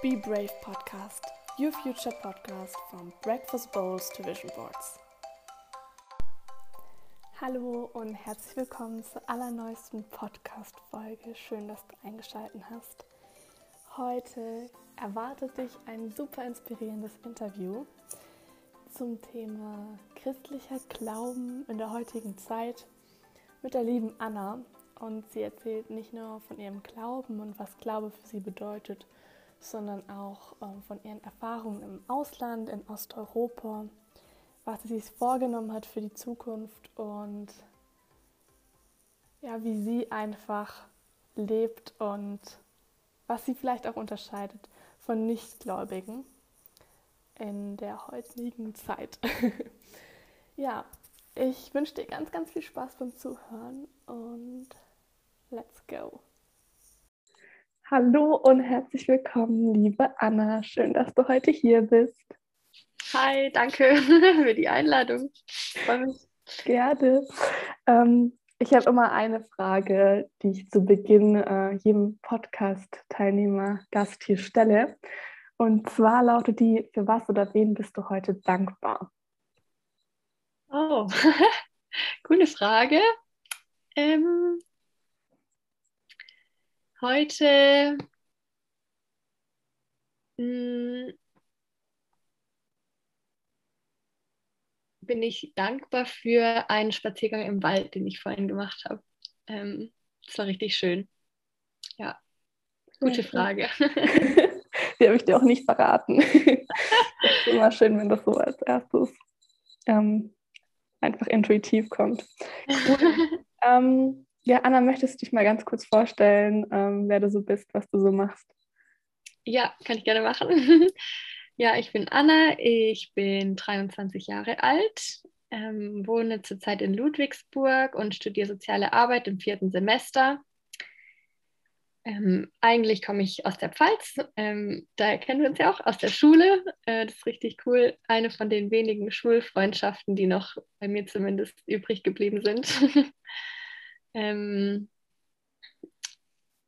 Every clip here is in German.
Be Brave Podcast, your future podcast from breakfast bowls to vision boards. Hallo und herzlich willkommen zur allerneuesten Podcast-Folge. Schön, dass du eingeschaltet hast. Heute erwartet dich ein super inspirierendes Interview zum Thema christlicher Glauben in der heutigen Zeit mit der lieben Anna. Und sie erzählt nicht nur von ihrem Glauben und was Glaube für sie bedeutet, sondern auch ähm, von ihren Erfahrungen im Ausland, in Osteuropa, was sie sich vorgenommen hat für die Zukunft und ja, wie sie einfach lebt und was sie vielleicht auch unterscheidet von Nichtgläubigen in der heutigen Zeit. ja, ich wünsche dir ganz, ganz viel Spaß beim Zuhören und let's go. Hallo und herzlich willkommen, liebe Anna. Schön, dass du heute hier bist. Hi, danke für die Einladung. Ich freue mich. Gerne. Ähm, ich habe immer eine Frage, die ich zu Beginn äh, jedem Podcast-Teilnehmer, Gast hier stelle. Und zwar lautet die, für was oder wen bist du heute dankbar? Oh, coole Frage. Ähm, heute mh, hm, bin ich dankbar für einen Spaziergang im Wald, den ich vorhin gemacht habe. Ähm, das war richtig schön. Ja, gute Frage. Die habe ich dir auch nicht verraten. ist immer schön, wenn das so als erstes ähm, einfach intuitiv kommt. ähm, ja, Anna, möchtest du dich mal ganz kurz vorstellen, ähm, wer du so bist, was du so machst? Ja, kann ich gerne machen. ja, ich bin Anna, ich bin 23 Jahre alt, ähm, wohne zurzeit in Ludwigsburg und studiere soziale Arbeit im vierten Semester. Ähm, eigentlich komme ich aus der Pfalz, ähm, daher kennen wir uns ja auch aus der Schule. Äh, das ist richtig cool. Eine von den wenigen Schulfreundschaften, die noch bei mir zumindest übrig geblieben sind. ähm,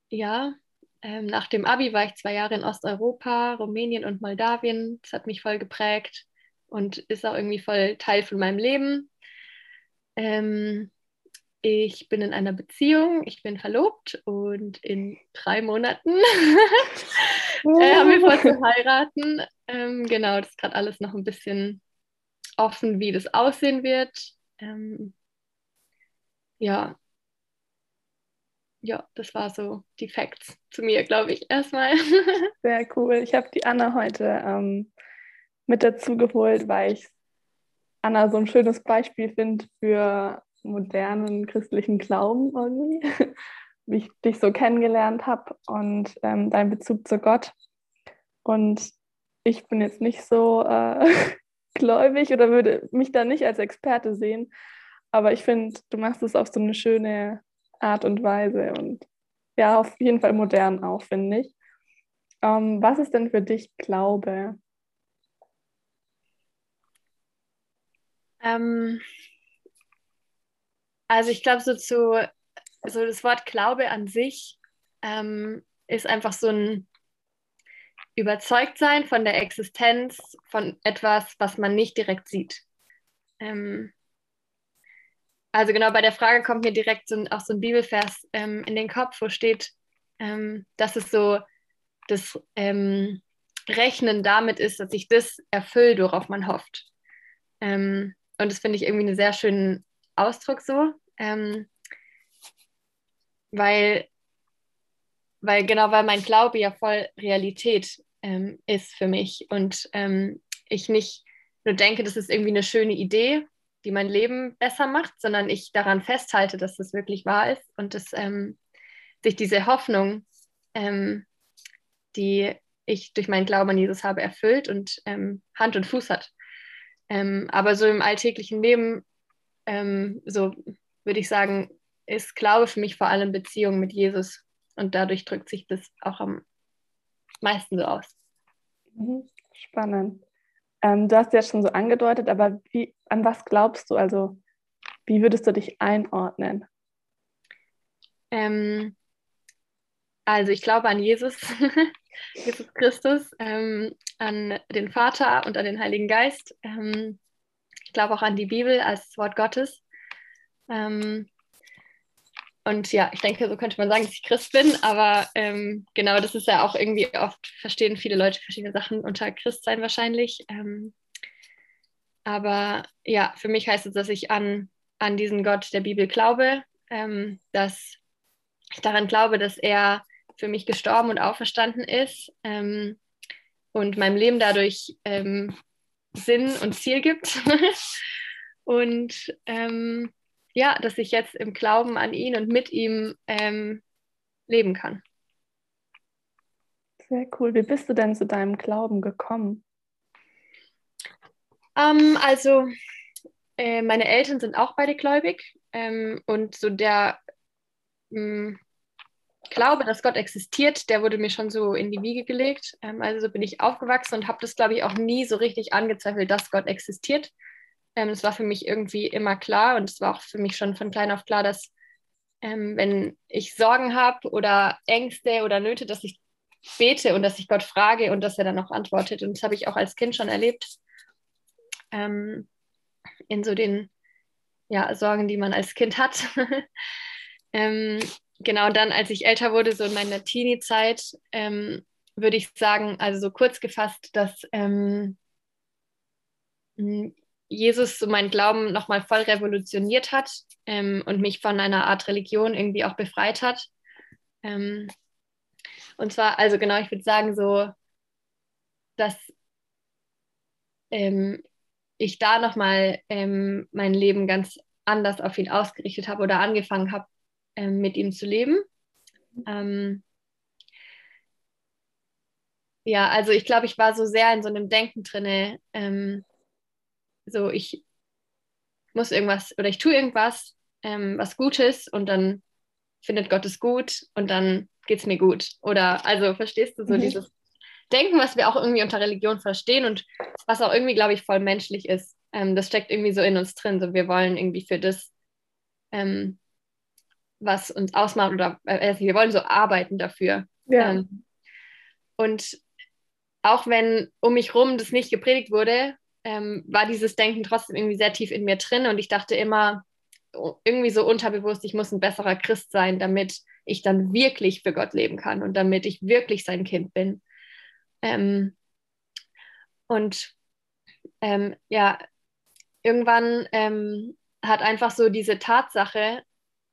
ja, ähm, nach dem Abi war ich zwei Jahre in Osteuropa, Rumänien und Moldawien. Das hat mich voll geprägt und ist auch irgendwie voll Teil von meinem Leben. Ähm, ich bin in einer Beziehung, ich bin verlobt und in drei Monaten äh, haben wir vor zu heiraten. Ähm, genau, das ist gerade alles noch ein bisschen offen, wie das aussehen wird. Ähm, ja. Ja, das war so die Facts zu mir, glaube ich, erstmal. Sehr cool. Ich habe die Anna heute ähm, mit dazu geholt, weil ich Anna so ein schönes Beispiel finde für modernen christlichen Glauben irgendwie, wie ich dich so kennengelernt habe und ähm, dein Bezug zu Gott. Und ich bin jetzt nicht so äh, gläubig oder würde mich da nicht als Experte sehen, aber ich finde, du machst es auf so eine schöne Art und Weise und ja, auf jeden Fall modern auch, finde ich. Ähm, was ist denn für dich Glaube? Ähm, also ich glaube, so zu so das Wort Glaube an sich ähm, ist einfach so ein Überzeugtsein von der Existenz von etwas, was man nicht direkt sieht. Ähm, also genau bei der Frage kommt mir direkt so ein, auch so ein Bibelvers ähm, in den Kopf, wo steht, ähm, dass es so das ähm, Rechnen damit ist, dass sich das erfüllt, worauf man hofft. Ähm, und das finde ich irgendwie einen sehr schönen Ausdruck so ähm, weil, weil genau, weil mein Glaube ja voll Realität ähm, ist für mich und ich nicht nur denke, das ist irgendwie eine schöne Idee, die mein Leben besser macht, sondern ich daran festhalte, dass das wirklich wahr ist und dass ähm, sich diese Hoffnung, ähm, die ich durch meinen Glauben an Jesus habe, erfüllt und ähm, Hand und Fuß hat. Ähm, aber so im alltäglichen Leben, ähm, so würde ich sagen, ist Glaube für mich vor allem Beziehung mit Jesus. Und dadurch drückt sich das auch am meisten so aus. Mhm. Spannend. Ähm, du hast ja schon so angedeutet, aber wie, an was glaubst du? Also, wie würdest du dich einordnen? Ähm, also, ich glaube an Jesus. Jesus Christus, ähm, an den Vater und an den Heiligen Geist. Ähm, ich glaube auch an die Bibel als Wort Gottes. Ähm, und ja, ich denke, so könnte man sagen, dass ich Christ bin, aber ähm, genau, das ist ja auch irgendwie oft, verstehen viele Leute verschiedene Sachen unter Christsein wahrscheinlich. Aber ja, für mich heißt es, dass ich an, an diesen Gott der Bibel glaube, ähm, dass ich daran glaube, dass er für mich gestorben und auferstanden ist ähm, und meinem Leben dadurch ähm, Sinn und Ziel gibt. und ähm, ja, dass ich jetzt im Glauben an ihn und mit ihm ähm, leben kann. Sehr cool. Wie bist du denn zu deinem Glauben gekommen? Ähm, also, äh, meine Eltern sind auch beide gläubig ähm, und so der mh, hm, Glaube, dass Gott existiert, der wurde mir schon so in die Wiege gelegt. Ähm, also so bin ich aufgewachsen und habe das, glaube ich, auch nie so richtig angezweifelt, dass Gott existiert. Ähm, es war für mich irgendwie immer klar und es war auch für mich schon von klein auf klar, dass ähm, wenn ich Sorgen habe oder Ängste oder Nöte, dass ich bete und dass ich Gott frage und dass er dann auch antwortet. Und das habe ich auch als Kind schon erlebt. Ähm, in so den ja, Sorgen, die man als Kind hat. ähm, genau, dann, als ich älter wurde, so in meiner Teenie-Zeit, ähm, würde ich sagen, also so kurz gefasst, dass ähm, Jesus so meinen Glauben nochmal voll revolutioniert hat ähm, und mich von einer Art Religion irgendwie auch befreit hat. Ähm, und zwar, also genau, ich würde sagen, so, dass ähm, ich da nochmal ähm, mein Leben ganz anders auf ihn ausgerichtet habe oder angefangen habe, ähm, mit ihm zu leben. Ähm, ja, also ich glaube, ich war so sehr in so einem Denken drinne, ähm, so ich muss irgendwas oder ich tue irgendwas, ähm, was Gutes und dann findet Gott es gut und dann geht es mir gut. Oder also verstehst du so mhm. dieses Denken, was wir auch irgendwie unter Religion verstehen und was auch irgendwie, glaube ich, voll menschlich ist. Ähm, das steckt irgendwie so in uns drin. So wir wollen irgendwie für das, ähm, was uns ausmacht oder äh, wir wollen so arbeiten dafür. Ja. Ähm, und auch wenn um mich rum das nicht gepredigt wurde, ähm, war dieses Denken trotzdem irgendwie sehr tief in mir drin und ich dachte immer irgendwie so unterbewusst, ich muss ein besserer Christ sein, damit ich dann wirklich für Gott leben kann und damit ich wirklich sein Kind bin. Ähm, und ähm, ja, irgendwann ähm, hat einfach so diese Tatsache,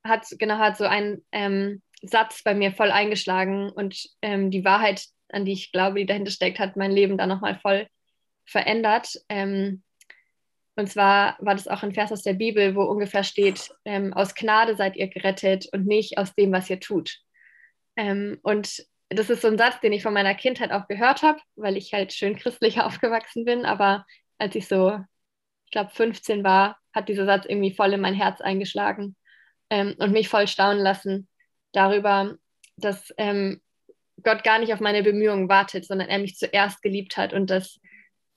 hat genau hat so ein ähm, Satz bei mir voll eingeschlagen und ähm, die Wahrheit, an die ich glaube, die dahinter steckt, hat mein Leben dann nochmal voll verändert. Ähm, und zwar war das auch ein Vers aus der Bibel, wo ungefähr steht, ähm, aus Gnade seid ihr gerettet und nicht aus dem, was ihr tut. Ähm, und das ist so ein Satz, den ich von meiner Kindheit auch gehört habe, weil ich halt schön christlich aufgewachsen bin. Aber als ich so, ich glaube, 15 war, hat dieser Satz irgendwie voll in mein Herz eingeschlagen ähm, und mich voll staunen lassen darüber, dass ähm, Gott gar nicht auf meine Bemühungen wartet, sondern er mich zuerst geliebt hat und dass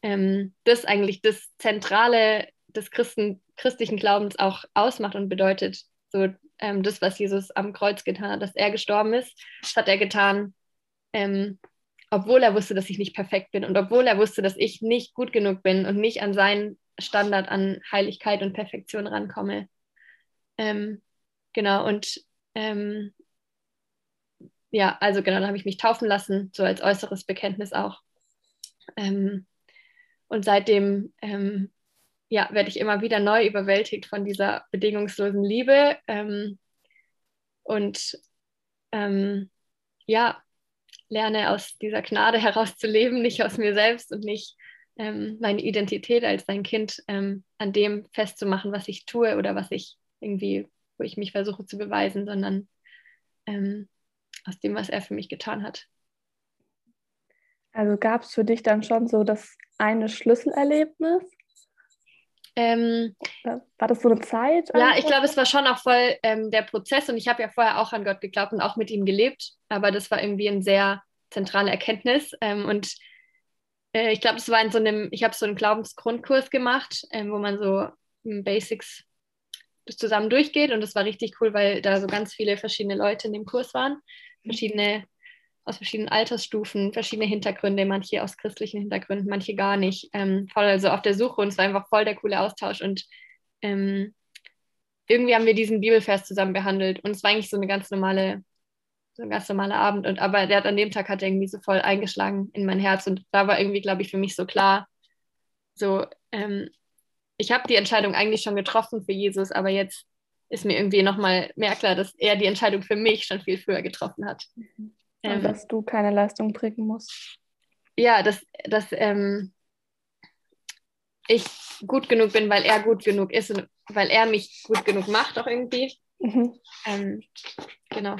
ähm, das eigentlich das Zentrale des Christen, christlichen Glaubens auch ausmacht und bedeutet. So ähm, das, was Jesus am Kreuz getan hat, dass er gestorben ist, das hat er getan, ähm, obwohl er wusste, dass ich nicht perfekt bin und obwohl er wusste, dass ich nicht gut genug bin und nicht an seinen Standard an Heiligkeit und Perfektion rankomme. Ähm, genau, und ähm, ja, also genau, dann habe ich mich taufen lassen, so als äußeres Bekenntnis auch. Ähm, und seitdem ähm, ja, werde ich immer wieder neu überwältigt von dieser bedingungslosen Liebe. Ähm, und ähm, ja, lerne aus dieser Gnade herauszuleben, nicht aus mir selbst und nicht ähm, meine Identität als sein Kind ähm, an dem festzumachen, was ich tue oder was ich irgendwie, wo ich mich versuche zu beweisen, sondern ähm, aus dem, was er für mich getan hat. Also gab es für dich dann schon so das eine Schlüsselerlebnis? Ähm, war das so eine Zeit? Ja, ich glaube, es war schon auch voll ähm, der Prozess und ich habe ja vorher auch an Gott geglaubt und auch mit ihm gelebt, aber das war irgendwie eine sehr zentrale Erkenntnis ähm, und äh, ich glaube, es war in so einem, ich habe so einen Glaubensgrundkurs gemacht, ähm, wo man so Basics das zusammen durchgeht und das war richtig cool, weil da so ganz viele verschiedene Leute in dem Kurs waren, verschiedene aus verschiedenen Altersstufen, verschiedene Hintergründe, manche aus christlichen Hintergründen, manche gar nicht. Ähm, voll also auf der Suche und es war einfach voll der coole Austausch und ähm, irgendwie haben wir diesen Bibelvers zusammen behandelt und es war eigentlich so eine ganz normale, so ein ganz normaler Abend. Und aber der hat an dem Tag hat irgendwie so voll eingeschlagen in mein Herz und da war irgendwie, glaube ich, für mich so klar, so ähm, ich habe die Entscheidung eigentlich schon getroffen für Jesus, aber jetzt ist mir irgendwie nochmal mehr klar, dass er die Entscheidung für mich schon viel früher getroffen hat. Mhm. Ähm, dass du keine Leistung bringen musst. Ja, dass, dass ähm, ich gut genug bin, weil er gut genug ist und weil er mich gut genug macht, auch irgendwie. Mhm. Ähm, genau.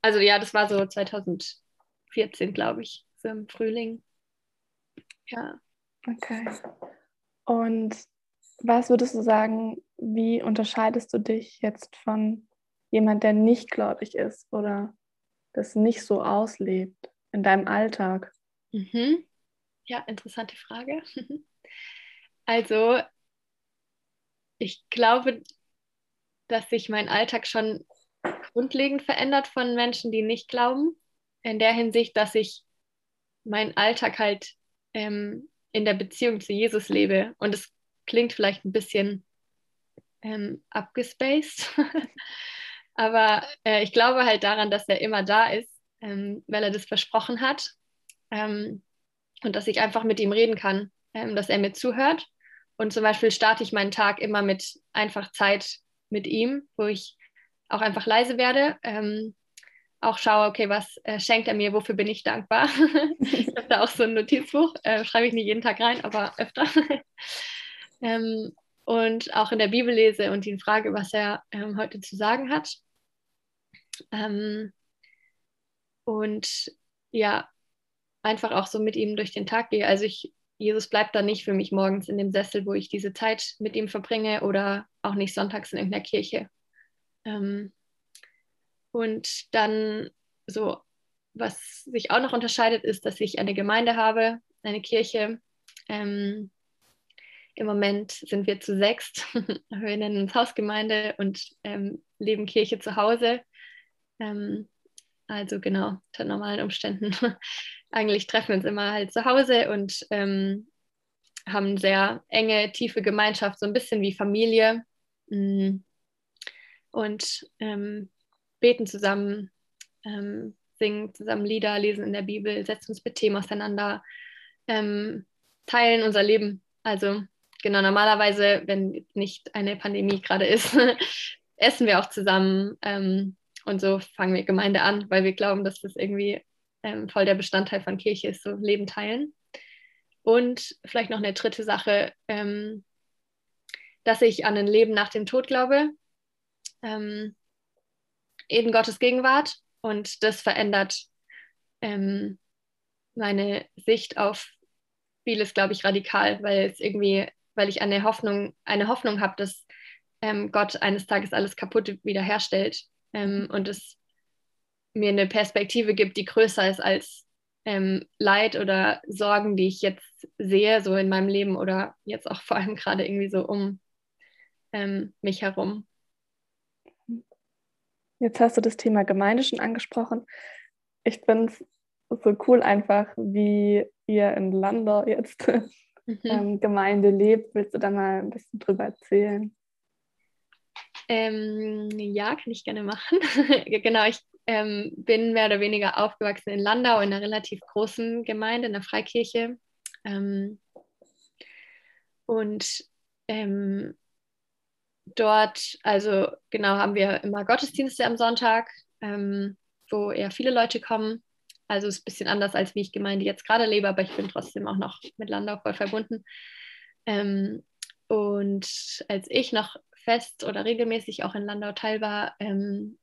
Also ja, das war so 2014, glaube ich, so im Frühling. Ja. Okay. Und was würdest du sagen, wie unterscheidest du dich jetzt von jemand, der nicht gläubig ist oder das nicht so auslebt in deinem Alltag? Mhm. Ja, interessante Frage. Also, ich glaube, dass sich mein Alltag schon grundlegend verändert von Menschen, die nicht glauben. In der Hinsicht, dass ich meinen Alltag halt ähm, in der Beziehung zu Jesus lebe. Und es klingt vielleicht ein bisschen ähm, abgespaced, aber äh, ich glaube halt daran, dass er immer da ist, ähm, weil er das versprochen hat ähm, und dass ich einfach mit ihm reden kann, ähm, dass er mir zuhört. Und zum Beispiel starte ich meinen Tag immer mit einfach Zeit mit ihm, wo ich auch einfach leise werde, ähm, auch schaue, okay, was äh, schenkt er mir, wofür bin ich dankbar. ich habe da auch so ein Notizbuch, äh, schreibe ich nicht jeden Tag rein, aber öfter. ähm, und auch in der Bibel lese und ihn frage, was er ähm, heute zu sagen hat. Ähm, und ja, einfach auch so mit ihm durch den Tag gehe. Also ich, Jesus bleibt da nicht für mich morgens in dem Sessel, wo ich diese Zeit mit ihm verbringe oder auch nicht sonntags in irgendeiner Kirche. Ähm, und dann so, was sich auch noch unterscheidet, ist, dass ich eine Gemeinde habe, eine Kirche, ähm, im Moment sind wir zu sechst. wir nennen uns Hausgemeinde und ähm, leben Kirche zu Hause. Ähm, also genau, unter normalen Umständen. Eigentlich treffen wir uns immer halt zu Hause und ähm, haben eine sehr enge, tiefe Gemeinschaft, so ein bisschen wie Familie. Mm. Und ähm, beten zusammen, ähm, singen zusammen Lieder, lesen in der Bibel, setzen uns mit Themen auseinander, ähm, teilen unser Leben. Also genau, normalerweise, wenn nicht eine Pandemie gerade ist, essen wir auch zusammen ähm, und so fangen wir Gemeinde an, weil wir glauben, dass das irgendwie ähm, voll der Bestandteil von Kirche ist, so Leben teilen. Und vielleicht noch eine dritte Sache, ähm, dass ich an ein Leben nach dem Tod glaube, ähm, in Gottes Gegenwart und das verändert ähm, meine Sicht auf vieles, glaube ich, radikal, weil es irgendwie weil ich eine Hoffnung, eine Hoffnung habe, dass ähm, Gott eines Tages alles kaputt wiederherstellt ähm, und es mir eine Perspektive gibt, die größer ist als ähm, Leid oder Sorgen, die ich jetzt sehe, so in meinem Leben oder jetzt auch vor allem gerade irgendwie so um ähm, mich herum. Jetzt hast du das Thema Gemeinde schon angesprochen. Ich finde es so cool einfach, wie ihr in Landau jetzt mhm. ähm, Gemeinde lebt. Willst du da mal ein bisschen drüber erzählen? Ähm, ja, kann ich gerne machen. genau, ich ähm, bin mehr oder weniger aufgewachsen in Landau, in einer relativ großen Gemeinde, in der Freikirche. Ähm, und ähm, dort, also genau, haben wir immer Gottesdienste am Sonntag, ähm, wo eher viele Leute kommen. Also ist ein bisschen anders, als wie ich Gemeinde jetzt gerade lebe, aber ich bin trotzdem auch noch mit Landau voll verbunden. Ähm, und als ich noch fest oder regelmäßig auch in Landau teil war, ähm,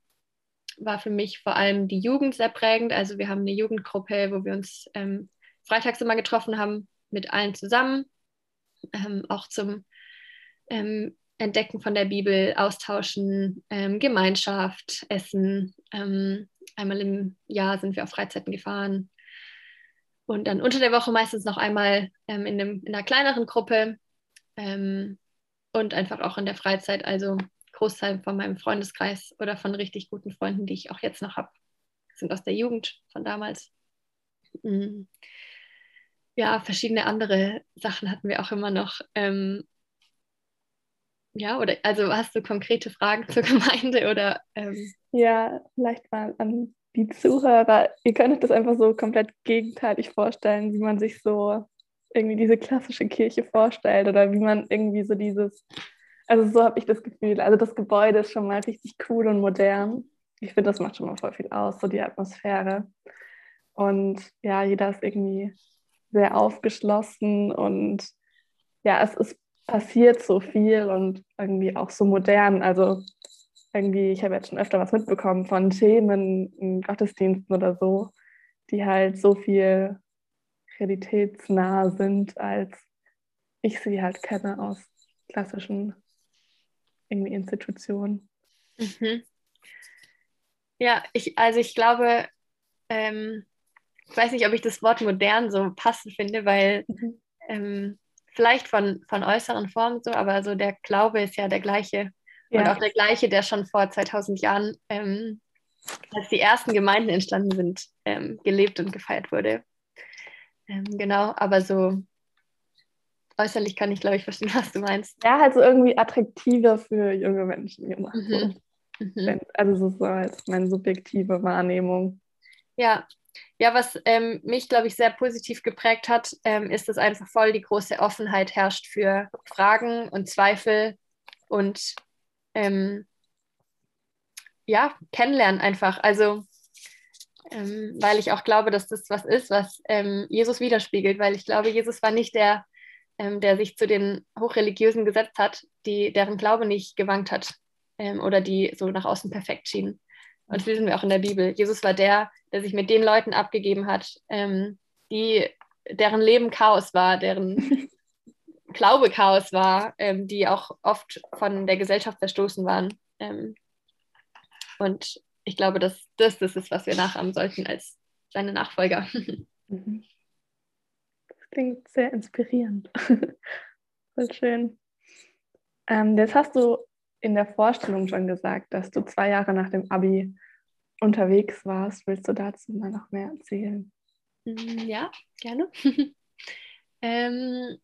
war für mich vor allem die Jugend sehr prägend. Also wir haben eine Jugendgruppe, wo wir uns ähm, freitags immer getroffen haben, mit allen zusammen, ähm, auch zum ähm, Entdecken von der Bibel, Austauschen, ähm, Gemeinschaft, Essen. Einmal im Jahr sind wir auf Freizeiten gefahren. Und dann unter der Woche meistens noch einmal ähm, in, einem, in einer kleineren Gruppe ähm, und einfach auch in der Freizeit. Also Großteil von meinem Freundeskreis oder von richtig guten Freunden, die ich auch jetzt noch habe, sind aus der Jugend von damals. Mhm. Ja, verschiedene andere Sachen hatten wir auch immer noch. Ähm, ja, oder also hast du konkrete Fragen zur Gemeinde oder? Ähm? Ja, vielleicht mal an die Zuhörer. Ihr könnt euch das einfach so komplett gegenteilig vorstellen, wie man sich so irgendwie diese klassische Kirche vorstellt oder wie man irgendwie so dieses, also so habe ich das Gefühl. Also das Gebäude ist schon mal richtig cool und modern. Ich finde, das macht schon mal voll viel aus, so die Atmosphäre. Und ja, jeder ist irgendwie sehr aufgeschlossen und ja, es ist passiert so viel und irgendwie auch so modern. Also irgendwie, ich habe jetzt schon öfter was mitbekommen von Themen in Gottesdiensten oder so, die halt so viel realitätsnah sind, als ich sie halt kenne aus klassischen irgendwie Institutionen. Mhm. Ja, ich, also ich glaube, ähm, ich weiß nicht, ob ich das Wort modern so passend finde, weil mhm. ähm, vielleicht von, von äußeren Formen so, aber so der Glaube ist ja der gleiche. Ja. Und auch der gleiche, der schon vor 2000 Jahren, ähm, als die ersten Gemeinden entstanden sind, ähm, gelebt und gefeiert wurde. Ähm, genau, aber so äußerlich kann ich, glaube ich, verstehen, was du meinst. Ja, halt so irgendwie attraktiver für junge Menschen gemacht. Mhm. Mhm. Also so ist halt meine subjektive Wahrnehmung. Ja, ja, was ähm, mich, glaube ich, sehr positiv geprägt hat, ähm, ist, dass einfach voll die große Offenheit herrscht für Fragen und Zweifel und ähm, ja, kennenlernen einfach. Also, ähm, weil ich auch glaube, dass das was ist, was ähm, Jesus widerspiegelt, weil ich glaube, Jesus war nicht der, ähm, der sich zu den Hochreligiösen gesetzt hat, die, deren Glaube nicht gewankt hat oder die so nach außen perfekt schienen. Und das lesen wir auch in der Bibel. Jesus war der, der sich mit den Leuten abgegeben hat, ähm, die, deren Leben Chaos war, deren Glaube Chaos war, ähm, die auch oft von der Gesellschaft verstoßen waren. Ähm, und ich glaube, dass das das ist, was wir nachahmen sollten als seine Nachfolger. Mhm. Das klingt sehr inspirierend. Voll schön. Ähm, jetzt hast du in der Vorstellung schon gesagt, dass du zwei Jahre nach dem Abi unterwegs warst. Willst du dazu mal noch mehr erzählen? Mm, ja, gerne. ähm,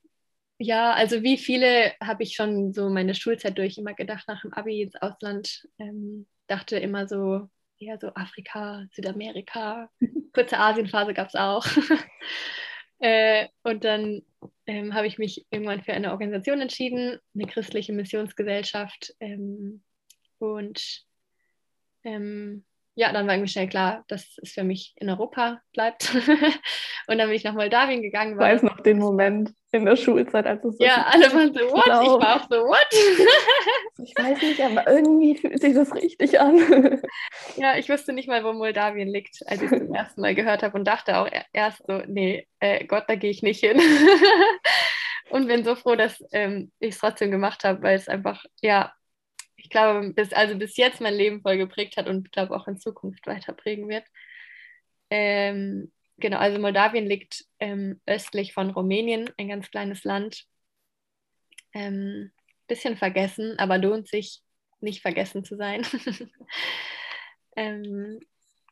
ja, also wie viele habe ich schon so meine Schulzeit durch immer gedacht, nach dem Abi ins Ausland. Ähm, dachte immer so, eher so Afrika, Südamerika, kurze Asienphase gab es auch. äh, und dann ähm, habe ich mich irgendwann für eine Organisation entschieden, eine christliche Missionsgesellschaft. Ähm, und ähm, ja, dann war irgendwie schnell klar, dass es für mich in Europa bleibt. und dann bin ich nach Moldawien gegangen. Ich weiß noch den Moment in der Schulzeit, als es so Ja, alle waren so, what? Glaub. Ich war auch so, what? ich weiß nicht, aber irgendwie fühlt sich das richtig an. ja, ich wusste nicht mal, wo Moldawien liegt, als ich es zum ersten Mal gehört habe und dachte auch erst so, nee, äh, Gott, da gehe ich nicht hin. und bin so froh, dass ähm, ich es trotzdem gemacht habe, weil es einfach, ja, ich glaube, bis, also bis jetzt mein Leben voll geprägt hat und glaube auch in Zukunft weiter prägen wird. Ähm, genau, also Moldawien liegt ähm, östlich von Rumänien, ein ganz kleines Land. Ähm, bisschen vergessen, aber lohnt sich, nicht vergessen zu sein. ähm,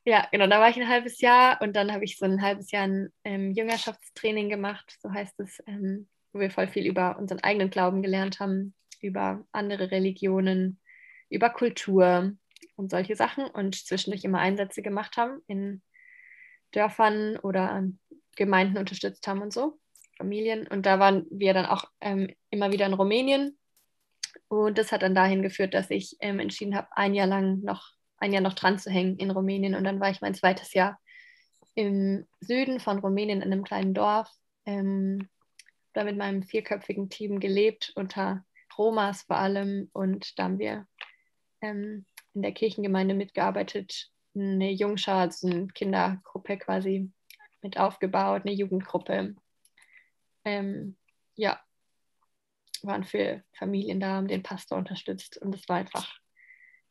ja, genau, da war ich ein halbes Jahr und dann habe ich so ein halbes Jahr ein ähm, Jüngerschaftstraining gemacht, so heißt es, ähm, wo wir voll viel über unseren eigenen Glauben gelernt haben, über andere Religionen, über Kultur und solche Sachen und zwischendurch immer Einsätze gemacht haben in Dörfern oder Gemeinden unterstützt haben und so, Familien. Und da waren wir dann auch ähm, immer wieder in Rumänien. Und das hat dann dahin geführt, dass ich ähm, entschieden habe, ein Jahr lang noch, ein Jahr noch dran zu hängen in Rumänien. Und dann war ich mein zweites Jahr im Süden von Rumänien in einem kleinen Dorf. Ähm, da mit meinem vierköpfigen Team gelebt, unter Romas vor allem. Und da haben wir ähm, in der Kirchengemeinde mitgearbeitet, eine Jungschar, also eine Kindergruppe quasi mit aufgebaut, eine Jugendgruppe. Ähm, ja, waren für Familien da, haben den Pastor unterstützt und es war einfach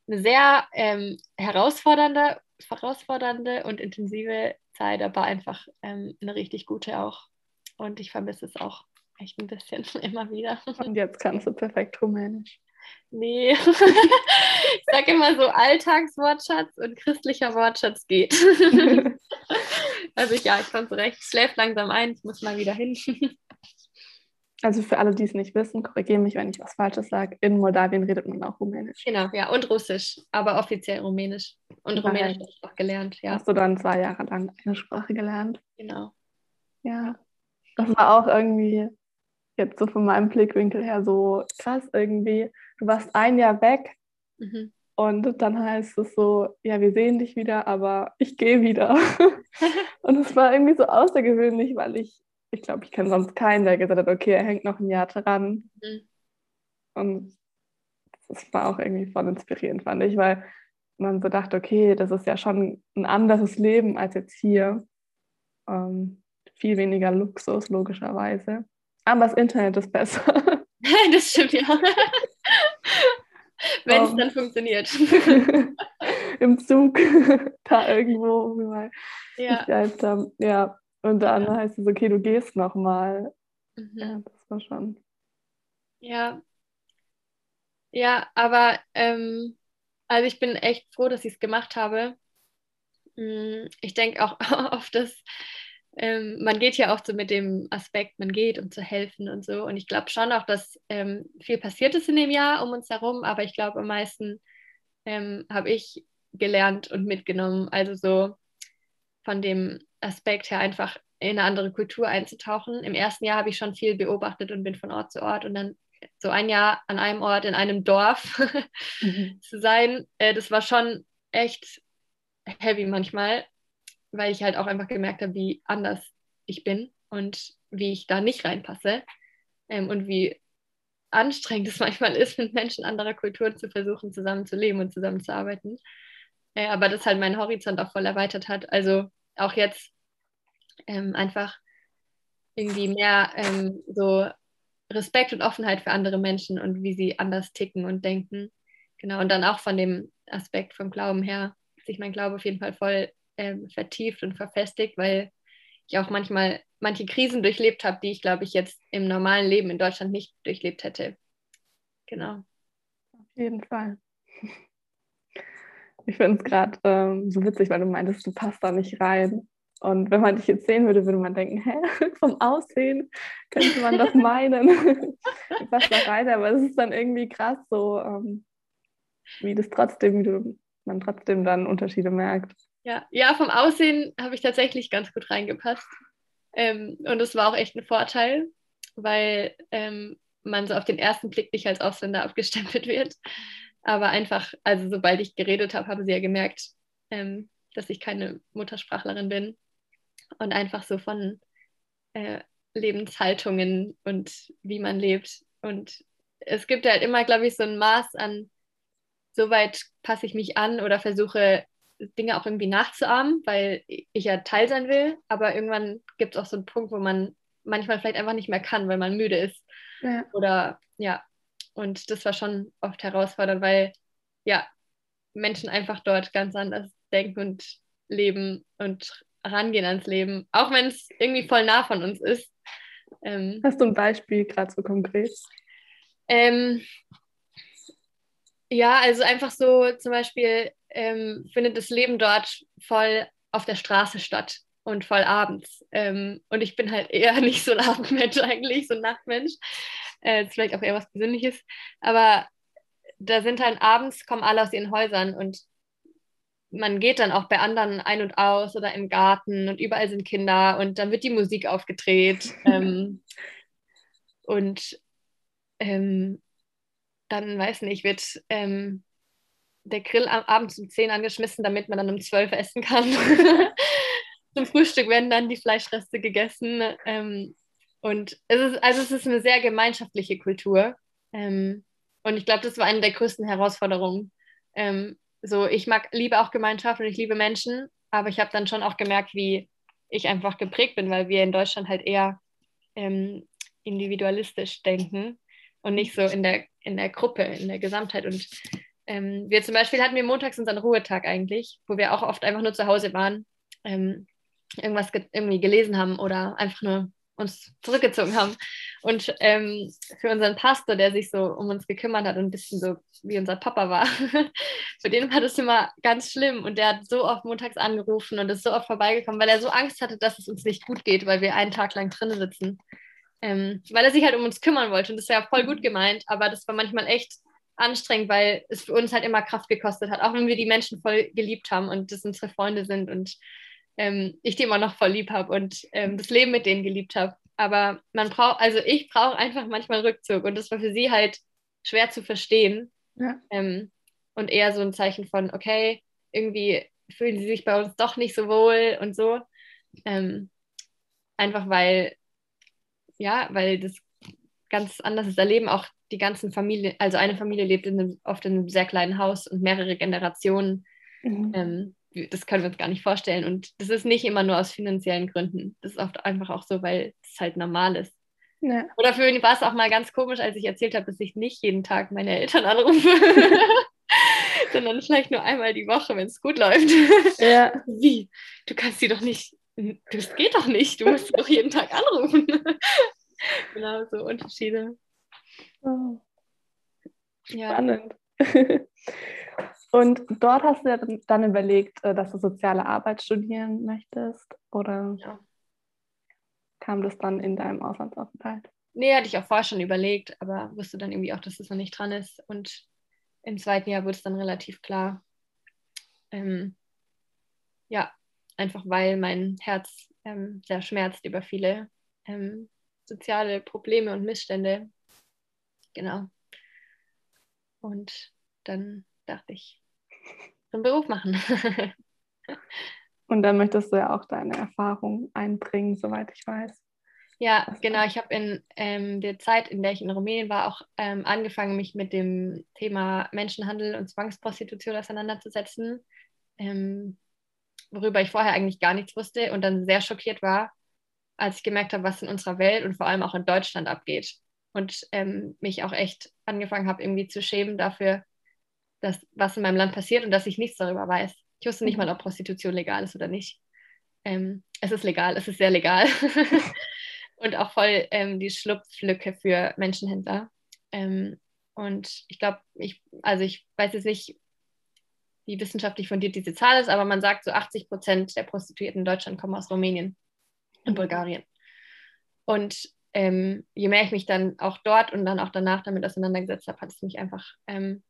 eine sehr ähm, herausfordernde, herausfordernde und intensive Zeit, aber einfach ähm, eine richtig gute auch. Und ich vermisse es auch echt ein bisschen immer wieder. Und jetzt kannst du perfekt Rumänisch. Nee, ich sage immer so Alltagswortschatz und christlicher Wortschatz geht. also ja, ich fand so recht, ich schläft langsam ein, ich muss mal wieder hin. Also für alle, die es nicht wissen, korrigiere mich, wenn ich was Falsches sage. In Moldawien redet man auch Rumänisch. Genau, ja, und Russisch, aber offiziell Rumänisch. Und Nein. Rumänisch habe ich auch gelernt, ja. Hast du dann zwei Jahre lang eine Sprache gelernt? Genau. Ja. Das war auch irgendwie jetzt so von meinem Blickwinkel her so krass irgendwie. Du warst ein Jahr weg mhm. und dann heißt es so, ja, wir sehen dich wieder, aber ich gehe wieder. und es war irgendwie so außergewöhnlich, weil ich, ich glaube, ich kenne sonst keinen, der gesagt hat, okay, er hängt noch ein Jahr dran. Mhm. Und das war auch irgendwie voll inspirierend, fand ich, weil man so dachte, okay, das ist ja schon ein anderes Leben als jetzt hier. Ähm, viel weniger Luxus, logischerweise. Aber das Internet ist besser. das stimmt, ja. Wenn es um, dann funktioniert. Im Zug, da irgendwo, mal ja. haben. Ja, und dann ja. heißt es, okay, du gehst nochmal. Mhm. Ja, das war schon. Ja. Ja, aber ähm, also ich bin echt froh, dass ich es gemacht habe. Mm, ich denke auch oft, dass ähm, man geht ja auch so mit dem Aspekt, man geht, um zu helfen und so. Und ich glaube schon auch, dass ähm, viel passiert ist in dem Jahr um uns herum, aber ich glaube, am meisten ähm, habe ich gelernt und mitgenommen. Also so von dem Aspekt her einfach in eine andere Kultur einzutauchen. Im ersten Jahr habe ich schon viel beobachtet und bin von Ort zu Ort und dann so ein Jahr an einem Ort in einem Dorf mhm. zu sein, äh, das war schon echt heavy manchmal weil ich halt auch einfach gemerkt habe, wie anders ich bin und wie ich da nicht reinpasse ähm, und wie anstrengend es manchmal ist, mit Menschen anderer Kulturen zu versuchen, zusammenzuleben und zusammenzuarbeiten. Äh, aber das halt meinen Horizont auch voll erweitert hat. Also auch jetzt ähm, einfach irgendwie mehr ähm, so Respekt und Offenheit für andere Menschen und wie sie anders ticken und denken. Genau, und dann auch von dem Aspekt vom Glauben her, sich mein Glaube auf jeden Fall voll ähm, vertieft und verfestigt, weil ich auch manchmal manche Krisen durchlebt habe, die ich, glaube ich, jetzt im normalen Leben in Deutschland nicht durchlebt hätte. Genau. Auf jeden Fall. Ich finde es gerade ähm, so witzig, weil du meintest, du passt da nicht rein. Und wenn man dich jetzt sehen würde, würde man denken, hä, vom Aussehen könnte man das meinen. du passt da rein, aber es ist dann irgendwie krass so, ähm, wie das trotzdem, wie du, man trotzdem dann Unterschiede merkt. Ja, ja vom Aussehen habe ich tatsächlich ganz gut reingepasst. Ähm, und es war auch echt ein Vorteil, weil ähm, man so auf den ersten Blick nicht als Ausländer abgestempelt wird. Aber einfach, also sobald ich geredet habe, haben sie ja gemerkt, ähm, dass ich keine Muttersprachlerin bin. Und einfach so von äh, Lebenshaltungen und wie man lebt. Und es gibt halt immer, glaube ich, so ein Maß an, soweit passe ich mich an oder versuche Dinge auch irgendwie nachzuahmen, weil ich ja Teil sein will. Aber irgendwann gibt es auch so einen Punkt, wo man manchmal vielleicht einfach nicht mehr kann, weil man müde ist. Ja. Oder ja, und das war schon oft herausfordernd, weil ja, Menschen einfach dort ganz anders denken und leben und rangehen ans Leben, auch wenn es irgendwie voll nah von uns ist. Ähm, Hast du ein Beispiel gerade so konkret? Ähm, ja, also einfach so zum Beispiel ähm, findet das Leben dort voll auf der Straße statt und voll abends. Ähm, und ich bin halt eher nicht so ein Abendmensch eigentlich, so ein Nachtmensch. Äh, ist vielleicht auch eher was Persönliches. Aber da sind halt abends, kommen alle aus ihren Häusern und man geht dann auch bei anderen ein und aus oder im Garten und überall sind Kinder und dann wird die Musik aufgedreht. ähm, und ähm, dann, weiß nicht, wird ähm, der Grill abends um 10 angeschmissen, damit man dann um 12 essen kann. Zum Frühstück werden dann die Fleischreste gegessen. Ähm, und es ist, also es ist eine sehr gemeinschaftliche Kultur. Ähm, und ich glaube, das war eine der größten Herausforderungen. Ähm, so, ich mag, liebe auch Gemeinschaft und ich liebe Menschen, aber ich habe dann schon auch gemerkt, wie ich einfach geprägt bin, weil wir in Deutschland halt eher ähm, individualistisch denken und nicht so in der, in der Gruppe, in der Gesamtheit. Und ähm, wir zum Beispiel hatten wir montags unseren Ruhetag eigentlich, wo wir auch oft einfach nur zu Hause waren, ähm, irgendwas ge irgendwie gelesen haben oder einfach nur uns zurückgezogen haben. Und ähm, für unseren Pastor, der sich so um uns gekümmert hat und ein bisschen so wie unser Papa war, für den war das immer ganz schlimm. Und der hat so oft montags angerufen und ist so oft vorbeigekommen, weil er so Angst hatte, dass es uns nicht gut geht, weil wir einen Tag lang drinnen sitzen. Ähm, weil er sich halt um uns kümmern wollte. Und das ist ja voll gut gemeint, aber das war manchmal echt anstrengend, weil es für uns halt immer Kraft gekostet hat, auch wenn wir die Menschen voll geliebt haben und das unsere Freunde sind und ähm, ich die immer noch voll lieb habe und ähm, das Leben mit denen geliebt habe. Aber man braucht, also ich brauche einfach manchmal Rückzug und das war für sie halt schwer zu verstehen. Ja. Ähm, und eher so ein Zeichen von, okay, irgendwie fühlen sie sich bei uns doch nicht so wohl und so. Ähm, einfach weil, ja, weil das ganz anderes Erleben, auch die ganzen Familien, also eine Familie lebt in einem, oft in einem sehr kleinen Haus und mehrere Generationen. Mhm. Ähm, das können wir uns gar nicht vorstellen. Und das ist nicht immer nur aus finanziellen Gründen. Das ist oft einfach auch so, weil es halt normal ist. Ja. Oder für mich war es auch mal ganz komisch, als ich erzählt habe, dass ich nicht jeden Tag meine Eltern anrufe, sondern vielleicht nur einmal die Woche, wenn es gut läuft. Ja. Wie? Du kannst sie doch nicht, das geht doch nicht, du musst doch jeden Tag anrufen. genau, so Unterschiede. Oh. Ja. Spannend. Und dort hast du ja dann überlegt, äh, dass du soziale Arbeit studieren möchtest? Oder ja. kam das dann in deinem Auslandsaufenthalt? Nee, hatte ich auch vorher schon überlegt, aber wusste dann irgendwie auch, dass das noch nicht dran ist. Und im zweiten Jahr wurde es dann relativ klar. Ähm, ja, einfach weil mein Herz ähm, sehr schmerzt über viele ähm, soziale Probleme und Missstände. Genau. Und dann dachte ich, einen Beruf machen. Und dann möchtest du ja auch deine Erfahrung einbringen, soweit ich weiß. Ja, genau. Ich habe in ähm, der Zeit, in der ich in Rumänien war, auch ähm, angefangen, mich mit dem Thema Menschenhandel und Zwangsprostitution auseinanderzusetzen, ähm, worüber ich vorher eigentlich gar nichts wusste und dann sehr schockiert war, als ich gemerkt habe, was in unserer Welt und vor allem auch in Deutschland abgeht. Und ähm, mich auch echt angefangen habe, irgendwie zu schämen dafür, dass, was in meinem Land passiert und dass ich nichts darüber weiß. Ich wusste nicht mal, ob Prostitution legal ist oder nicht. Ähm, es ist legal, es ist sehr legal. und auch voll ähm, die Schlupflücke für Menschenhändler. Ähm, und ich glaube, ich, also ich weiß jetzt nicht, wie wissenschaftlich fundiert diese Zahl ist, aber man sagt, so 80 Prozent der Prostituierten in Deutschland kommen aus Rumänien und Bulgarien. Und ähm, je mehr ich mich dann auch dort und dann auch danach damit auseinandergesetzt habe, hat es mich einfach ähm,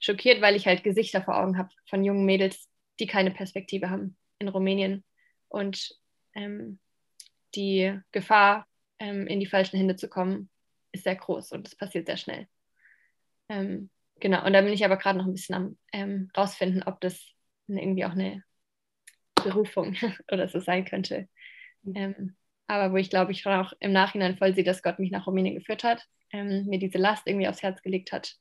schockiert, weil ich halt Gesichter vor Augen habe von jungen Mädels, die keine Perspektive haben in Rumänien. Und ähm, die Gefahr, ähm, in die falschen Hände zu kommen, ist sehr groß und es passiert sehr schnell. Ähm, genau, und da bin ich aber gerade noch ein bisschen am ähm, rausfinden, ob das irgendwie auch eine Berufung oder so sein könnte. Ähm, aber wo ich glaube, ich auch im Nachhinein voll sehe, dass Gott mich nach Rumänien geführt hat, ähm, mir diese Last irgendwie aufs Herz gelegt hat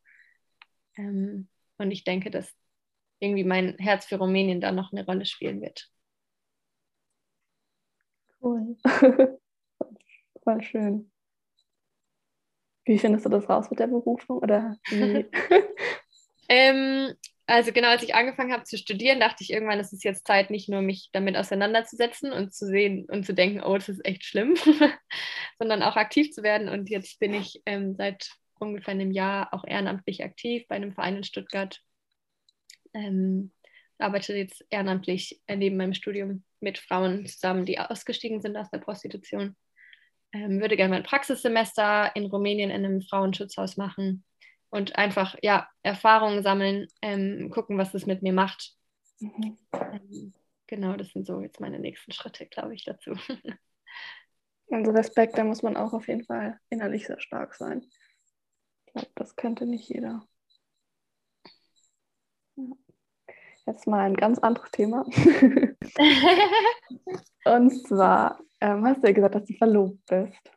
ähm, und ich denke, dass irgendwie mein Herz für Rumänien da noch eine Rolle spielen wird. Cool. Voll schön. Wie findest du das raus mit der Berufung? Oder ähm, also genau, als ich angefangen habe zu studieren, dachte ich irgendwann, es ist jetzt Zeit, nicht nur mich damit auseinanderzusetzen und zu sehen und zu denken, oh, das ist echt schlimm, sondern auch aktiv zu werden. Und jetzt bin ich ähm, seit ungefähr einem Jahr auch ehrenamtlich aktiv bei einem Verein in Stuttgart. Ähm, arbeite jetzt ehrenamtlich neben meinem Studium mit Frauen zusammen, die ausgestiegen sind aus der Prostitution. Ähm, würde gerne mein Praxissemester in Rumänien in einem Frauenschutzhaus machen und einfach ja Erfahrungen sammeln, ähm, gucken, was das mit mir macht. Mhm. Ähm, genau, das sind so jetzt meine nächsten Schritte, glaube ich, dazu. Also Respekt, da muss man auch auf jeden Fall innerlich sehr stark sein. Ich glaube, das könnte nicht jeder. Jetzt mal ein ganz anderes Thema. Und zwar ähm, hast du ja gesagt, dass du verlobt bist.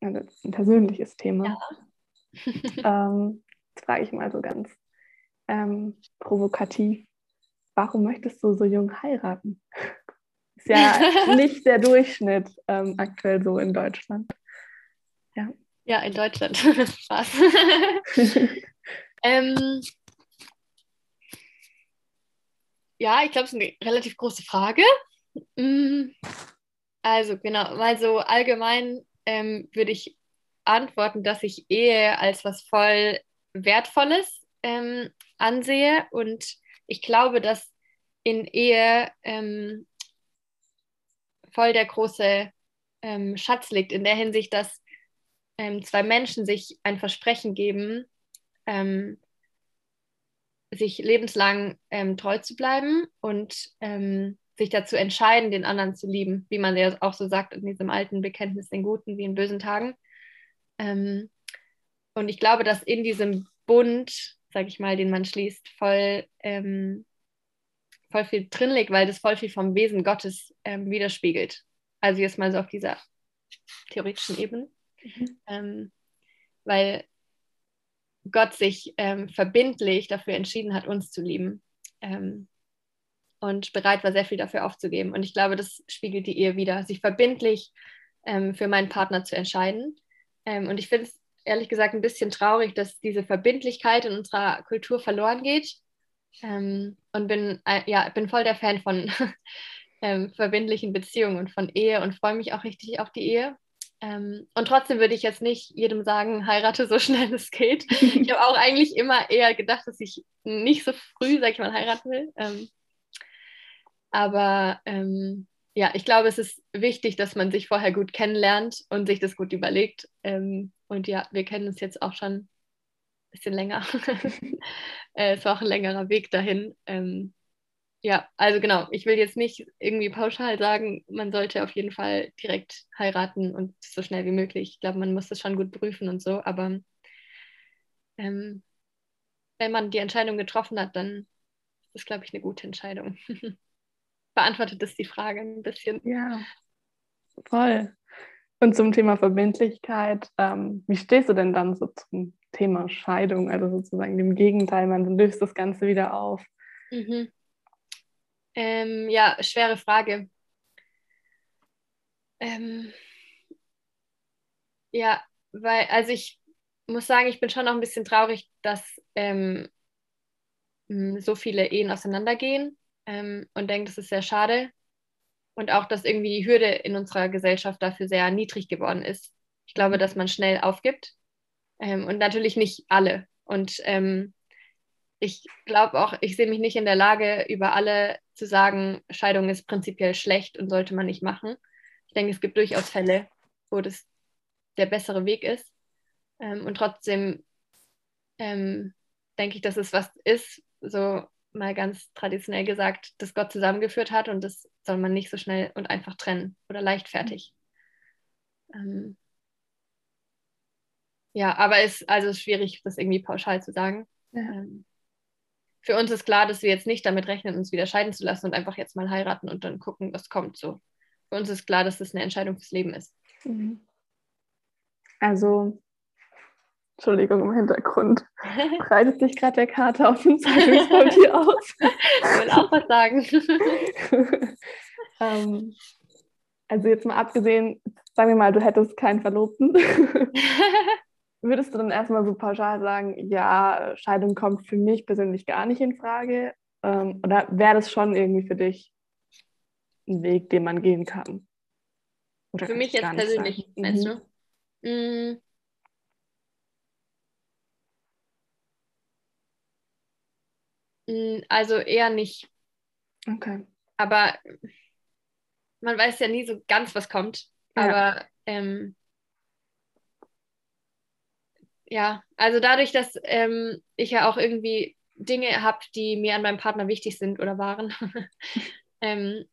Also ein persönliches Thema. Ja. ähm, jetzt frage ich mal so ganz ähm, provokativ. Warum möchtest du so jung heiraten? Ist ja nicht der Durchschnitt ähm, aktuell so in Deutschland. Ja. Ja, in Deutschland. Spaß. ähm, ja, ich glaube, es ist eine relativ große Frage. Mm, Also genau, mal so allgemein ähm, würde ich antworten, dass ich Ehe als was voll Wertvolles ähm, ansehe und ich glaube, dass in Ehe ähm, voll der große ähm, Schatz liegt, in der Hinsicht, dass ähm, zwei Menschen sich ein Versprechen geben, ähm, sich lebenslang ähm, treu zu bleiben und sich dazu entscheiden, den anderen zu lieben, wie man ja auch so sagt in diesem alten Bekenntnis, den guten wie in bösen Tagen. Ähm, und ich glaube, dass in diesem Bund, sage ich mal, den man schließt, voll, ähm, voll viel drin liegt, weil das voll viel vom Wesen Gottes ähm, widerspiegelt. Also jetzt mal so auf dieser theoretischen Ebene. Mhm. Ähm, weil Gott sich ähm, verbindlich dafür entschieden hat, uns zu lieben ähm, und bereit war, sehr viel dafür aufzugeben. Und ich glaube, das spiegelt die Ehe wieder, sich verbindlich ähm, für meinen Partner zu entscheiden. Ähm, und ich finde es ehrlich gesagt ein bisschen traurig, dass diese Verbindlichkeit in unserer Kultur verloren geht. Ähm, und bin, äh, ja, bin voll der Fan von ähm, verbindlichen Beziehungen und von Ehe und freue mich auch richtig auf die Ehe. Ähm, und trotzdem würde ich jetzt nicht jedem sagen, heirate so schnell es geht. ich habe auch eigentlich immer eher gedacht, dass ich nicht so früh, sag ich mal, heiraten will. Ähm, aber ähm, ja, ich glaube, es ist wichtig, dass man sich vorher gut kennenlernt und sich das gut überlegt. Ähm, und ja, wir kennen uns jetzt auch schon ein bisschen länger. äh, es war auch ein längerer Weg dahin. Ähm, ja, also genau, ich will jetzt nicht irgendwie pauschal sagen, man sollte auf jeden Fall direkt heiraten und so schnell wie möglich. Ich glaube, man muss das schon gut prüfen und so, aber ähm, wenn man die Entscheidung getroffen hat, dann ist das, glaube ich, eine gute Entscheidung. Beantwortet das die Frage ein bisschen? Ja, voll. Und zum Thema Verbindlichkeit, ähm, wie stehst du denn dann so zum Thema Scheidung? Also sozusagen dem Gegenteil, man löst das Ganze wieder auf. Mhm. Ähm, ja, schwere Frage. Ähm, ja, weil, also ich muss sagen, ich bin schon noch ein bisschen traurig, dass ähm, so viele Ehen auseinandergehen ähm, und denke, das ist sehr schade. Und auch, dass irgendwie die Hürde in unserer Gesellschaft dafür sehr niedrig geworden ist. Ich glaube, mhm. dass man schnell aufgibt. Ähm, und natürlich nicht alle. Und ähm, ich glaube auch, ich sehe mich nicht in der Lage, über alle zu sagen, Scheidung ist prinzipiell schlecht und sollte man nicht machen. Ich denke, es gibt durchaus Fälle, wo das der bessere Weg ist. Ähm, und trotzdem ähm, denke ich, dass es was ist, so mal ganz traditionell gesagt, das Gott zusammengeführt hat und das soll man nicht so schnell und einfach trennen oder leichtfertig. Ähm, ja, aber es ist also schwierig, das irgendwie pauschal zu sagen. Ja. Ähm, für uns ist klar, dass wir jetzt nicht damit rechnen, uns wieder scheiden zu lassen und einfach jetzt mal heiraten und dann gucken, was kommt. So. Für uns ist klar, dass das eine Entscheidung fürs Leben ist. Mhm. Also, Entschuldigung im Hintergrund, breitet sich gerade der Kater auf dem Zeitungspapier aus. Ich will auch was sagen. ähm, also jetzt mal abgesehen, sagen wir mal, du hättest keinen Verlobten. Würdest du dann erstmal so pauschal sagen, ja, Scheidung kommt für mich persönlich gar nicht in Frage? Ähm, oder wäre das schon irgendwie für dich ein Weg, den man gehen kann? Oder für mich jetzt persönlich, sagen? meinst mhm. du? Mm. Also eher nicht. Okay. Aber man weiß ja nie so ganz, was kommt. Ja. Aber ähm, ja, also dadurch, dass ähm, ich ja auch irgendwie Dinge habe, die mir an meinem Partner wichtig sind oder waren. ähm,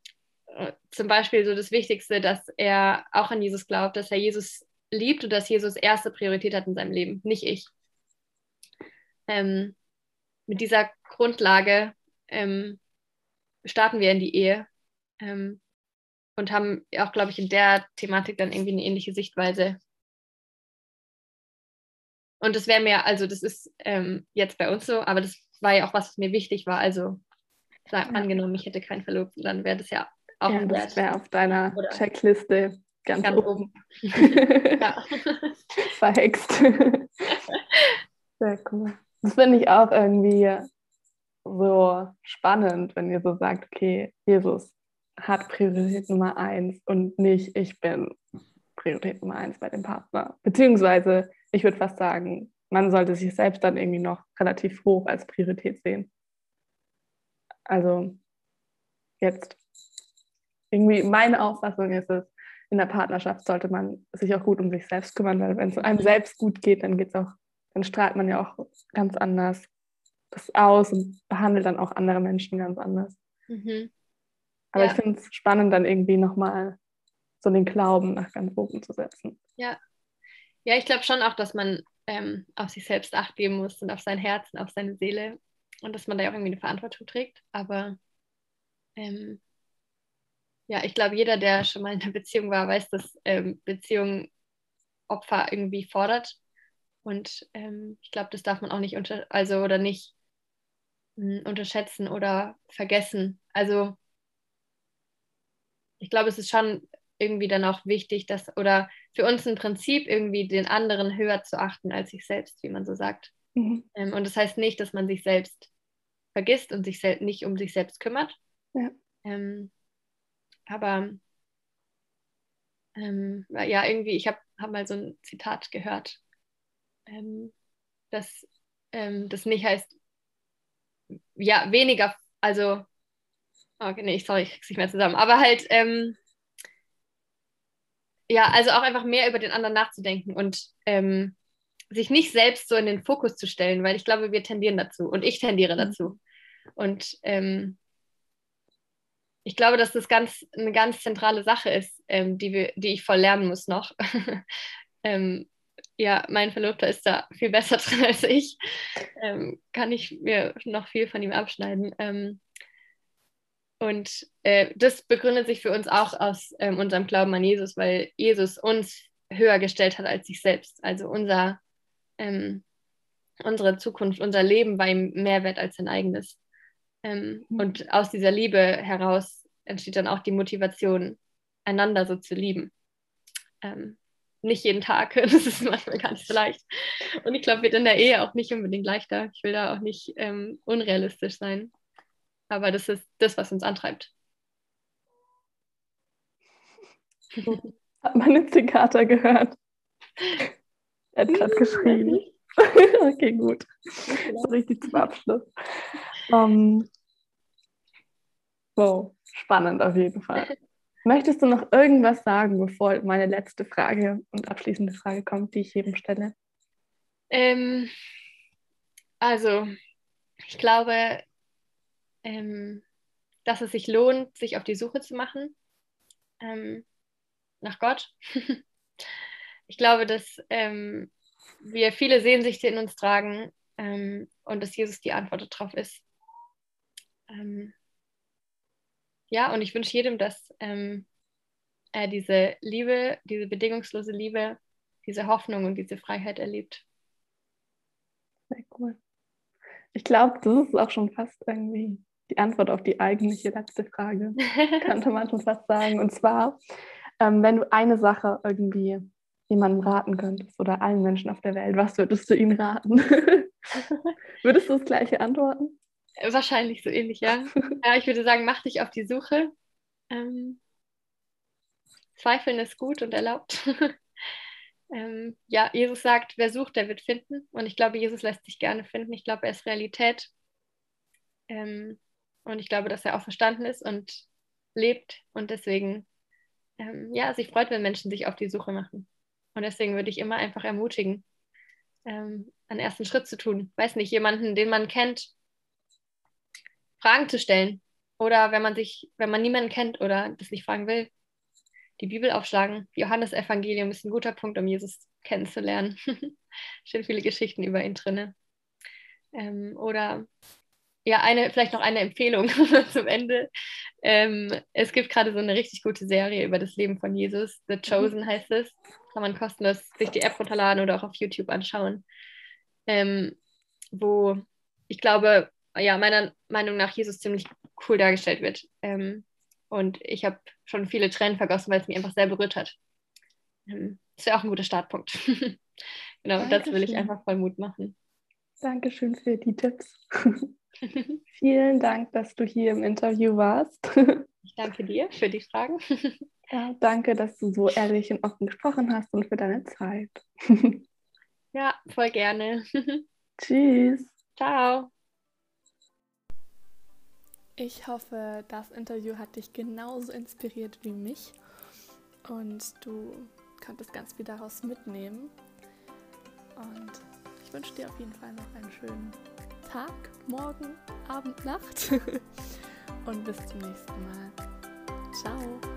zum Beispiel so das Wichtigste, dass er auch an Jesus glaubt, dass er Jesus liebt und dass Jesus erste Priorität hat in seinem Leben, nicht ich. Ähm, mit dieser Grundlage ähm, starten wir in die Ehe ähm, und haben auch, glaube ich, in der Thematik dann irgendwie eine ähnliche Sichtweise und das wäre mir, also das ist ähm, jetzt bei uns so, aber das war ja auch was, was mir wichtig war. Also sag, ja. angenommen, ich hätte keinen Verlobten, dann wäre das ja auch ja, ein Wert. Das wäre auf deiner Oder Checkliste ganz, ganz oben. oben. Verhext. Sehr cool. Das finde ich auch irgendwie so spannend, wenn ihr so sagt, okay, Jesus hat Priorität Nummer eins und nicht ich bin Priorität Nummer eins bei dem Partner. Beziehungsweise, ich würde fast sagen, man sollte sich selbst dann irgendwie noch relativ hoch als Priorität sehen. Also jetzt irgendwie meine Auffassung ist es, in der Partnerschaft sollte man sich auch gut um sich selbst kümmern, weil wenn es einem selbst gut geht, dann geht's auch, dann strahlt man ja auch ganz anders das aus und behandelt dann auch andere Menschen ganz anders. Mhm. Aber ja. ich finde es spannend, dann irgendwie nochmal so den Glauben nach ganz oben zu setzen. Ja. Ja, ich glaube schon auch, dass man ähm, auf sich selbst acht geben muss und auf sein Herz und auf seine Seele und dass man da auch irgendwie eine Verantwortung trägt. Aber ähm, ja, ich glaube, jeder, der schon mal in einer Beziehung war, weiß, dass ähm, Beziehung Opfer irgendwie fordert. Und ähm, ich glaube, das darf man auch nicht unter, also oder nicht mh, hm, unterschätzen oder vergessen. Also ich glaube, es ist schon irgendwie dann auch wichtig, dass, oder für uns ein Prinzip, irgendwie den anderen höher zu achten als sich selbst, wie man so sagt. Mhm. Ähm, und das heißt nicht, dass man sich selbst vergisst und sich nicht um sich selbst kümmert. Ja. Ähm, aber ähm, ja, irgendwie, ich habe hab mal so ein Zitat gehört, ähm, dass ähm, das nicht heißt, ja, weniger, also, okay, nee, sorry, ich krieg's nicht mehr zusammen, aber halt, ähm, ja, also auch einfach mehr über den anderen nachzudenken und ähm, sich nicht selbst so in den Fokus zu stellen, weil ich glaube, wir tendieren dazu und ich tendiere mhm. dazu. Und ähm, ich glaube, dass das ganz eine ganz zentrale Sache ist, ähm, die, wir, die ich voll lernen muss noch. ähm, ja, mein Verlobter ist da viel besser drin als ich. Ähm, kann ich mir noch viel von ihm abschneiden. Ähm, und äh, das begründet sich für uns auch aus ähm, unserem Glauben an Jesus, weil Jesus uns höher gestellt hat als sich selbst. Also unser, ähm, unsere Zukunft, unser Leben war ihm mehr wert als sein eigenes. Ähm, mhm. Und aus dieser Liebe heraus entsteht dann auch die Motivation, einander so zu lieben. Nicht jeden Tag, das ist manchmal gar nicht so leicht. Und ich glaube, wird in der Ehe auch nicht unbedingt leichter. Ich will da auch nicht ähm, unrealistisch sein. Aber das ist das, was uns antreibt. Hat man jetzt den Kater gehört? Er hat gerade geschrien. okay, gut. So richtig zum Abschluss. Um, ähm, wow, spannend auf jeden Fall. Möchtest du noch irgendwas sagen, bevor meine letzte Frage und abschließende Frage kommt, die ich jedem stelle? Ähm, also, ich glaube, ähm, dass es sich lohnt, sich auf die Suche zu machen ähm, nach Gott. ich glaube, dass ähm, wir viele Sehnsüchte in uns tragen ähm, und dass Jesus die Antwort darauf ist. Ja, und ich wünsche jedem, dass ähm, er diese Liebe, diese bedingungslose Liebe, diese Hoffnung und diese Freiheit erlebt. Sehr cool. Ich glaube, das ist auch schon fast irgendwie die Antwort auf die eigentliche letzte Frage, könnte man schon fast sagen. Und zwar, ähm, wenn du eine Sache irgendwie jemandem raten könntest oder allen Menschen auf der Welt, was würdest du ihnen raten? würdest du das gleiche antworten? Wahrscheinlich so ähnlich, ja. ja ich würde sagen, mach dich auf die Suche. Ähm, Zweifeln ist gut und erlaubt. ähm, ja, Jesus sagt, wer sucht, der wird finden. Und ich glaube, Jesus lässt sich gerne finden. Ich glaube, er ist Realität. Ähm, und ich glaube, dass er auch verstanden ist und lebt und deswegen, ähm, ja, sich freut, wenn Menschen sich auf die Suche machen. Und deswegen würde ich immer einfach ermutigen, ähm, einen ersten Schritt zu tun. Weiß nicht, jemanden, den man kennt, Fragen zu stellen. Oder wenn man sich, wenn man niemanden kennt oder das nicht fragen will, die Bibel aufschlagen. Johannes Evangelium ist ein guter Punkt, um Jesus kennenzulernen. Stehen viele Geschichten über ihn drin. Ähm, oder ja, eine, vielleicht noch eine Empfehlung zum Ende. Ähm, es gibt gerade so eine richtig gute Serie über das Leben von Jesus. The Chosen mhm. heißt es. Kann man kostenlos sich die App runterladen oder auch auf YouTube anschauen. Ähm, wo ich glaube, ja, meiner Meinung nach Jesus ziemlich cool dargestellt wird. Ähm, und ich habe schon viele Tränen vergossen, weil es mich einfach sehr berührt hat. Ähm, das wäre auch ein guter Startpunkt. genau, Dankeschön. das will ich einfach voll Mut machen. Dankeschön für die Tipps. Vielen Dank, dass du hier im Interview warst. Ich danke dir für die Fragen. Ja, danke, dass du so ehrlich und offen gesprochen hast und für deine Zeit. Ja, voll gerne. Tschüss. Ciao. Ich hoffe, das Interview hat dich genauso inspiriert wie mich und du konntest ganz viel daraus mitnehmen. Und ich wünsche dir auf jeden Fall noch einen schönen Tag, Morgen, Abend, Nacht und bis zum nächsten Mal. Ciao.